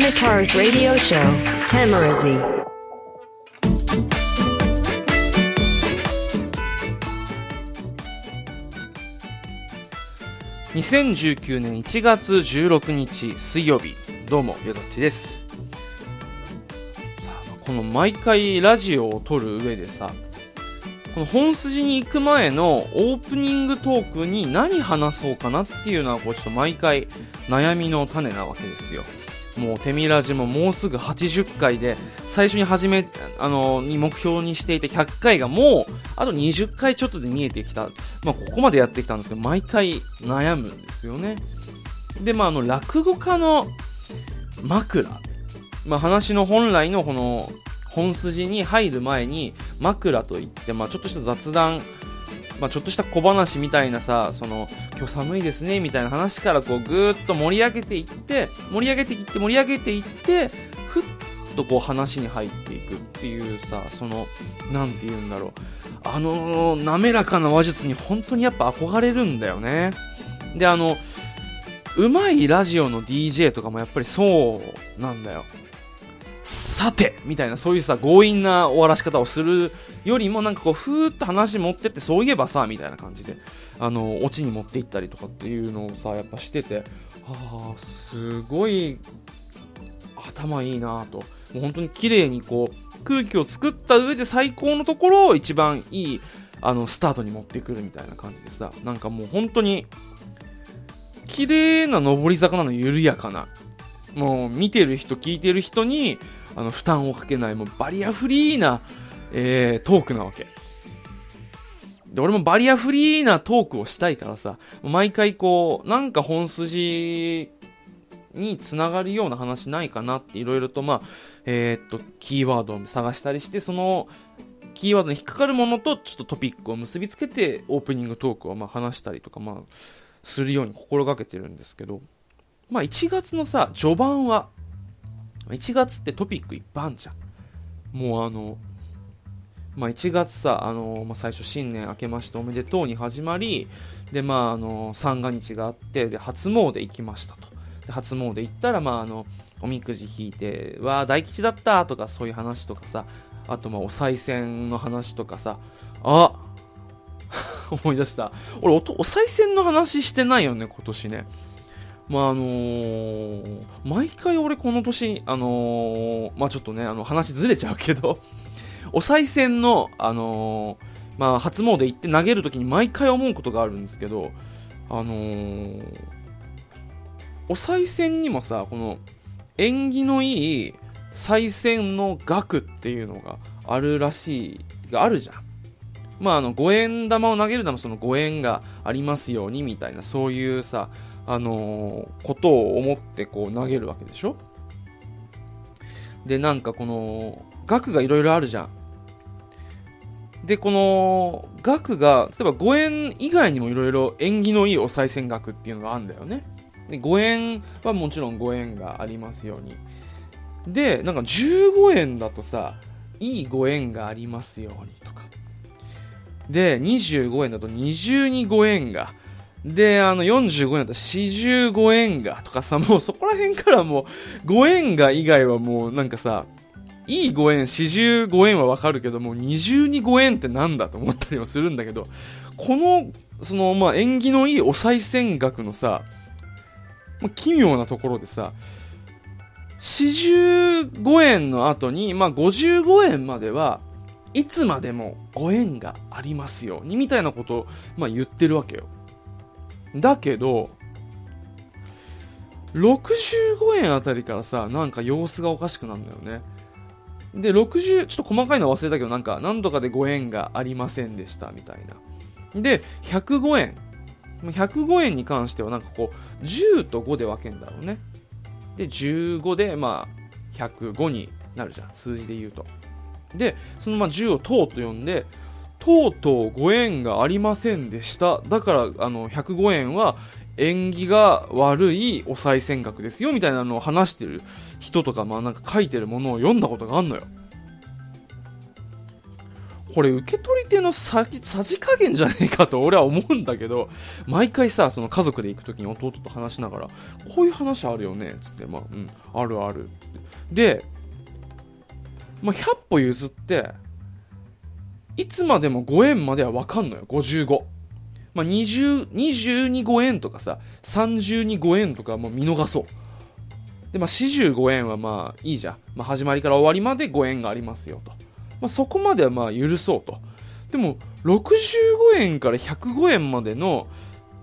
Tamitar's radio show, Tamarazi. 2019年1月16日水曜日。どうもよざっちです。さあこの毎回ラジオを撮る上でさこの本筋に行く前のオープニングトークに何話そうかなっていうのはこうちょっと毎回悩みの種なわけですよ。もうテミラジももうすぐ80回で最初に始めあのに目標にしていた100回がもうあと20回ちょっとで見えてきた、まあ、ここまでやってきたんですけど毎回悩むんですよね。でまああの落語家の枕。まあ、話の本来のこの本筋に入る前に枕といって、まあ、ちょっとした雑談、まあ、ちょっとした小話みたいなさその今日寒いですねみたいな話からこうぐーっと盛り上げていって盛り上げていって盛り上げていってふっとこう話に入っていくっていうさそのなんて言うんだろう。あの滑らかな話術に本当にやっぱ憧れるんだよね。であのうまいラジオの DJ とかもやっぱりそうなんだよ。さてみたいなそういうさ強引な終わらし方をするよりもなんかこうふーっと話持ってってそういえばさみたいな感じであのオチに持っていったりとかっていうのをさやっぱしててああすごい頭いいなと。もう本当に綺麗にこう空気を作った上で最高のところを一番いいあのスタートに持ってくるみたいな感じでさなんかもう本当に綺麗な上り坂なの緩やかな。もう見てる人聞いてる人にあの負担をかけないもうバリアフリーな、えー、トークなわけで俺もバリアフリーなトークをしたいからさ毎回こうなんか本筋につながるような話ないかなっていろいろとまあえー、っとキーワードを探したりしてそのキーワードに引っかかるものとちょっとトピックを結びつけてオープニングトークをまあ話したりとかまあするように心がけてるんですけどまあ1月のさ、序盤は、1月ってトピックいっぱいあんじゃん。もうあの、まあ1月さ、あの、まあ最初新年明けましておめでとうに始まり、でまああの、三が日があって、で初詣行きましたと。で初詣行ったらまああの、おみくじ引いて、わあ大吉だったとかそういう話とかさ、あとまあお賽銭の話とかさ、あ 思い出した。俺お、お賽銭の話してないよね、今年ね。まああのー、毎回俺この年、あのー、まあちょっとね、あの話ずれちゃうけどお賽銭の、あのー、まあ初詣行って投げるときに毎回思うことがあるんですけど、あのー、お賽銭にもさ、この縁起のいい賽銭の額っていうのがあるらしい、があるじゃん。まああの、五円玉を投げるのもその五円がありますようにみたいな、そういうさ、あのー、ことを思ってこう投げるわけでしょで、なんかこの、額がいろいろあるじゃん。で、この、額が、例えば5円以外にもいろいろ縁起のいいお賽銭額っていうのがあるんだよね。で、5円はもちろん5円がありますように。で、なんか15円だとさ、いいご縁がありますようにとか。で、25円だと二重にご縁がで、あの、45円だったら45円がとかさ、もうそこら辺からもう、5円が以外はもうなんかさ、いい5円、45円はわかるけども、二重に5円ってなんだと思ったりもするんだけど、この、その、まあ、縁起のいいお賽銭額のさ、まあ、奇妙なところでさ、45円の後に、まあ、55円までは、いつまでも5円がありますように、みたいなことを、まあ、言ってるわけよ。だけど、65円あたりからさ、なんか様子がおかしくなるんだよね。で、60、ちょっと細かいの忘れたけど、なんか、何度かで5円がありませんでした、みたいな。で、105円。105円に関しては、なんかこう、10と5で分けんだろうね。で、15で、まあ、105になるじゃん、数字で言うと。で、そのまあ10を等と呼んで、とうとうご縁がありませんでした。だから、あの、105円は縁起が悪いお賽銭額ですよ、みたいなのを話してる人とか、まあなんか書いてるものを読んだことがあんのよ。これ受け取り手のさじ加減じゃねえかと俺は思うんだけど、毎回さ、その家族で行く時に弟と話しながら、こういう話あるよね、つって、まあ、うん、あるある。で、まあ、100歩譲って、いつまでも5円まではわかんのよ、55。まあ、20、22 5円とかさ、32 5円とかもう見逃そう。で、まあ、45円はまあいいじゃん。まあ、始まりから終わりまで5円がありますよと。まあ、そこまではまあ許そうと。でも、65円から105円までの、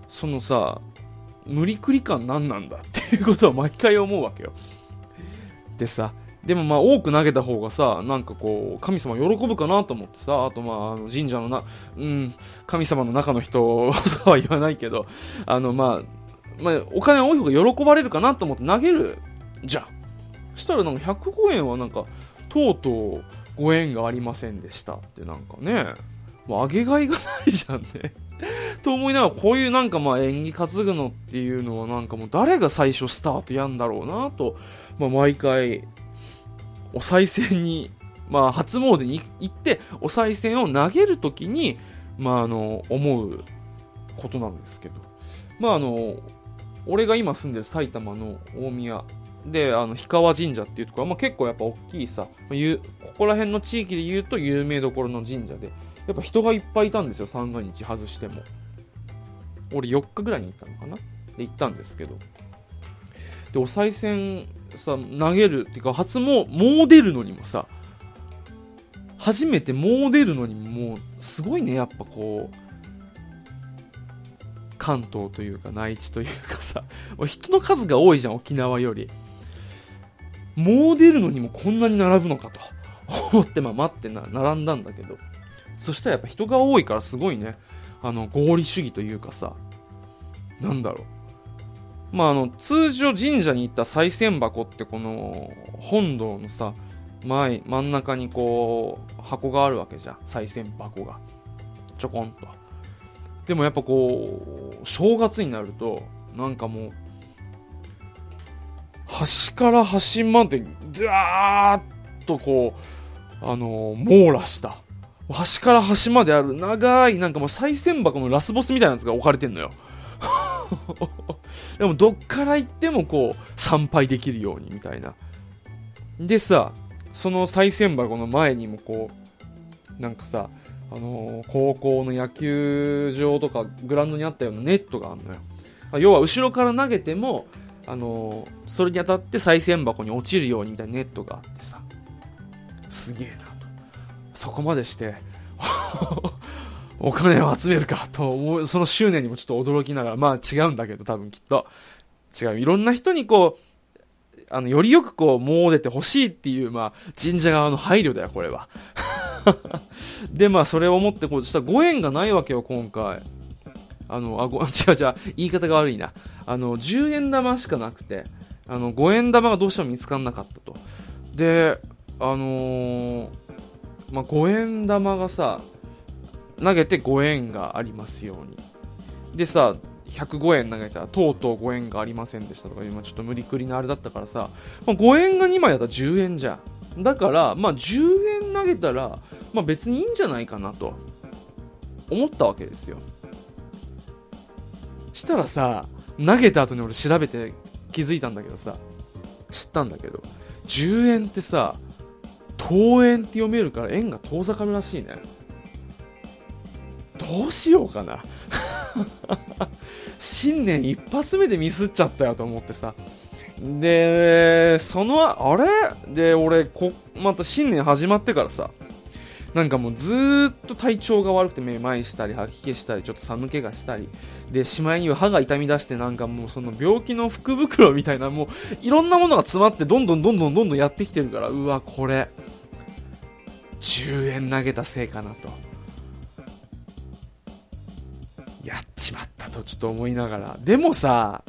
そのさ、無理くり感何なんだっていうことは毎回思うわけよ。でさ、でもまあ多く投げた方がさ、なんかこう、神様喜ぶかなと思ってさ、あとまあ、あの神社のな、うん、神様の中の人とは言わないけど、あのまあ、まあ、お金多い方が喜ばれるかなと思って投げるじゃん。したらなんか105円はなんか、とうとうご縁がありませんでしたってなんかね、もう上げがいがないじゃんね と思いながら、こういうなんかまあ演技担ぐのっていうのはなんかもう誰が最初スタートやんだろうなと、まあ毎回、お賽銭に、まあ初詣に行って、お賽銭を投げるときに、まああの、思うことなんですけど。まああの、俺が今住んでる埼玉の大宮で、あの、氷川神社っていうところは、まあ、結構やっぱ大きいさ、ここら辺の地域で言うと有名どころの神社で、やっぱ人がいっぱいいたんですよ、三が日外しても。俺4日ぐらいに行ったのかな？で行ったんですけど。で、お賽銭さ、投げるっていうか、初も、もう出るのにもさ、初めてもう出るのにもう、すごいね、やっぱこう、関東というか内地というかさ、人の数が多いじゃん、沖縄より。もう出るのにもこんなに並ぶのかと思ってまあ待ってな並んだんだけど。そしたらやっぱ人が多いからすごいね。あの合理主義というかさなんだろう。まああの通常神社に行った賽銭箱ってこの本堂のさ前真ん中にこう箱があるわけじゃん賽銭箱がちょこんとでもやっぱこう正月になるとなんかもう端から端まで、ずわーっとこう、あの、網羅した。端から端まである長い、なんかもう賽銭箱のラスボスみたいなやつが置かれてんのよ。でもどっから行ってもこう、参拝できるようにみたいな。でさ、その賽銭箱の前にもこう、なんかさ、あのー、高校の野球場とかグラウンドにあったようなネットがあるのよ。要は後ろから投げても、あのそれに当たって賽銭箱に落ちるようにみたいなネットがあってさすげえなとそこまでして お金を集めるかと思うその執念にもちょっと驚きながらまあ違うんだけど多分きっと。違う。いろんな人にこうあのよりよくこうもう出てほしいっていうまあ神社側の配慮だよこれは。でまあそれを思ってこうしたらご縁がないわけよ今回。あの、あ、ご、違う違う、言い方が悪いな。あの、10円玉しかなくて、あの、5円玉がどうしても見つからなかったと。で、あのー、まあ、5円玉がさ、投げて5円がありますように。でさ、105円投げたら、とうとう5円がありませんでしたとか、今ちょっと無理くりなあれだったからさ、まあ、5円が2枚だったら10円じゃん。だから、まあ、10円投げたら、まあ、別にいいんじゃないかなと、思ったわけですよ。したらさ、投げた後に俺調べて気づいたんだけどさ、知ったんだけど、10円ってさ、遠円って読めるから円が遠ざかるらしいね。どうしようかな。新年一発目でミスっちゃったよと思ってさ。で、その、あれ？で、俺こ、また新年始まってからさ、なんかもうずーっと体調が悪くてめまいしたり吐き気したりちょっと寒気がしたり。でしまいには歯が痛み出してなんかもうその病気の福袋みたいなもういろんなものが詰まってどんどんどんどんどんどんやってきてるからうわこれ。10円投げたせいかなと。やっちまったとちょっと思いながらでもさ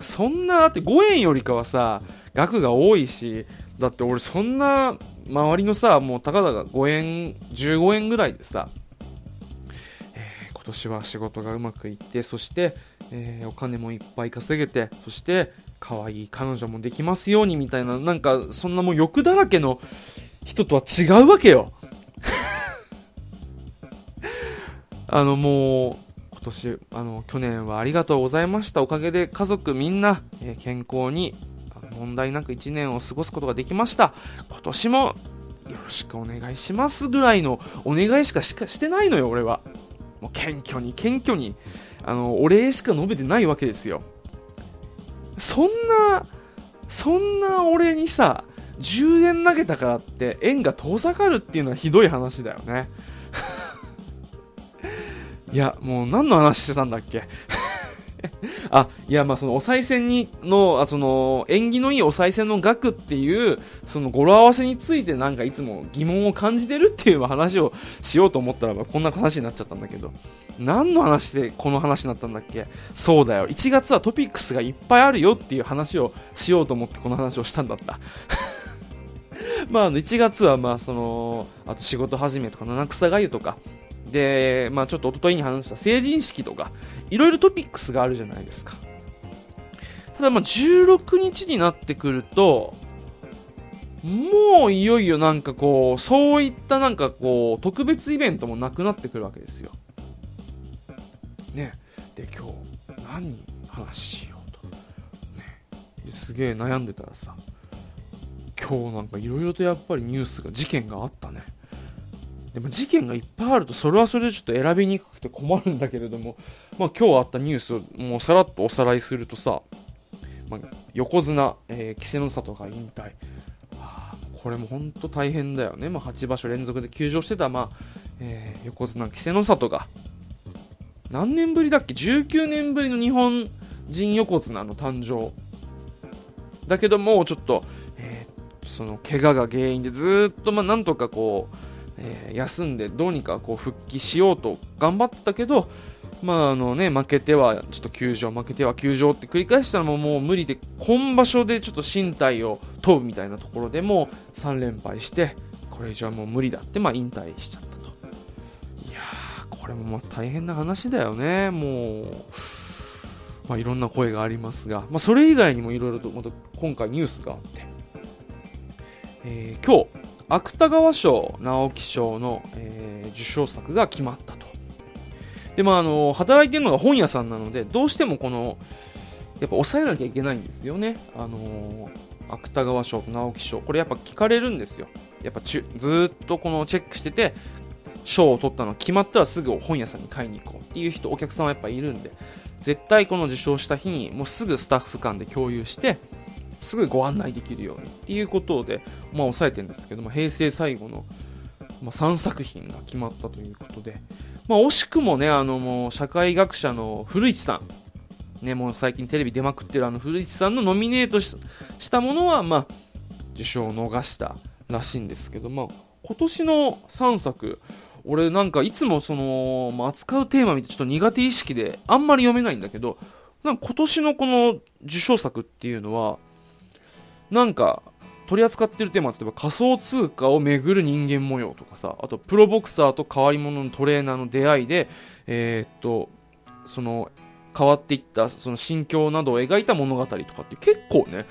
そんなだって5円よりかはさ額が多いしだって俺そんな周りのさ、もうたかだか5円、15円ぐらいでさ、えー、今年は仕事がうまくいって、そして、えー、お金もいっぱい稼げて、そして、可愛い彼女もできますようにみたいな、なんか、そんなもう欲だらけの人とは違うわけよ。あのもう、今年、あの、去年はありがとうございました。おかげで家族みんな、えー健康に、問題なく1年を過ごすことができました。今年も、よろしくお願いしますぐらいのお願いしかしてないのよ、俺は。もう謙虚に謙虚に、あの、お礼しか述べてないわけですよ。そんな、そんな俺にさ、10円投げたからって円が遠ざかるっていうのはひどい話だよね。いや、もう何の話してたんだっけ？あ、いや、まあそのお賽銭にの、あその、縁起のいいお賽銭の額っていう、その語呂合わせについてなんかいつも疑問を感じてるっていう話をしようと思ったらば、こんな話になっちゃったんだけど、何の話でこの話になったんだっけ？そうだよ、1月はトピックスがいっぱいあるよっていう話をしようと思ってこの話をしたんだった。まあ、1月はまあそのあと仕事始めとか七草がゆとか。で、まあ、ちょっと一昨日に話した成人式とかいろいろトピックスがあるじゃないですか。ただまあ16日になってくるともういよいよなんかこうそういったなんかこう特別イベントもなくなってくるわけですよ。ね。で今日何話しようと。ね。すげえ悩んでたらさ今日なんかいろいろとやっぱりニュースが事件があったね。でも事件がいっぱいあるとそれはそれでちょっと選びにくくて困るんだけれども、まあ、今日あったニュースをもうさらっとおさらいするとさ、まあ、横綱、えー、稀勢の里が引退。これも本当大変だよね、まあ、8場所連続で休場してた、まあえー横綱稀勢の里が。何年ぶりだっけ？19年ぶりの日本人横綱の誕生。だけどもちょっと、えーその怪我が原因でずっとまあなんとかこう、休んでどうにかこう復帰しようと頑張ってたけどまああのね負けてはちょっと休場負けては休場って繰り返したらもう無理で今場所でちょっと身体を問うみたいなところでも3連敗してこれ以上はもう無理だってまあ引退しちゃったと。いやこれもまた大変な話だよね。もうまあ、いろんな声がありますが、まあ、それ以外にもいろいろとまた今回ニュースがあって、えー今日芥川賞直木賞の、えー受賞作が決まったと。でまああの働いてるのが本屋さんなのでどうしてもこのやっぱ抑えなきゃいけないんですよね。あの芥川賞と直木賞。これやっぱ聞かれるんですよ。やっぱちずっとこのチェックしてて賞を取ったの決まったらすぐ本屋さんに買いに行こうっていう人お客さんはやっぱいるんで絶対この受賞した日にもうすぐスタッフ間で共有してすぐご案内できるようにっていうことで、まあ、抑えてるんですけども平成最後の、まあ、3作品が決まったということで、まあ、惜しくもねあのもう社会学者の古市さんね、もう最近テレビ出まくってるあの古市さんのノミネートしたものは、まあ、受賞を逃したらしいんですけど、まあ、今年の3作俺なんかいつもその、まあ、扱うテーマ見てちょっと苦手意識であんまり読めないんだけどなんか今年のこの受賞作っていうのはなんか取り扱ってるテーマ例えば仮想通貨をめぐる人間模様とかさあとプロボクサーと変わり者のトレーナーの出会いでえーっとその変わっていったその心境などを描いた物語とかって結構ね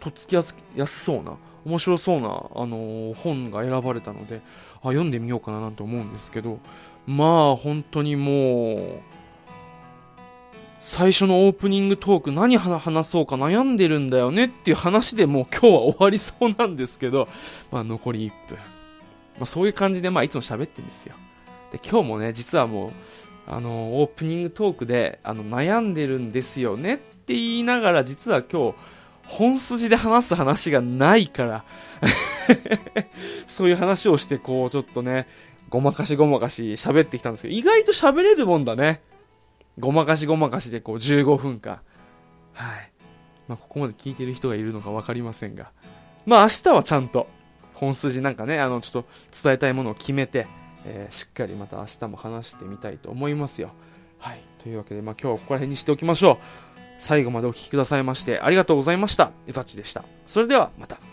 とっつきやすやすそうな面白そうな、あのー本が選ばれたのであ読んでみようかななんて思うんですけどまあ本当にもう最初のオープニングトーク何話そうか悩んでるんだよねっていう話でもう今日は終わりそうなんですけど、まあ、残り1分、まあ、そういう感じでまあいつも喋ってるんですよ。で今日もね実はもうあのオープニングトークであの悩んでるんですよねって言いながら実は今日本筋で話す話がないから そういう話をしてこうちょっとねごまかしごまかし喋ってきたんですけど意外と喋れるもんだね。ごまかしごまかしでこう15分間はいまあここまで聞いてる人がいるのか分かりませんがまあ明日はちゃんと本筋なんかねあのちょっと伝えたいものを決めてえーしっかりまた明日も話してみたいと思いますよ。はい。というわけで、まあ、今日はここら辺にしておきましょう。最後までお聴きくださいましてありがとうございました。ゆさちでした。それではまた。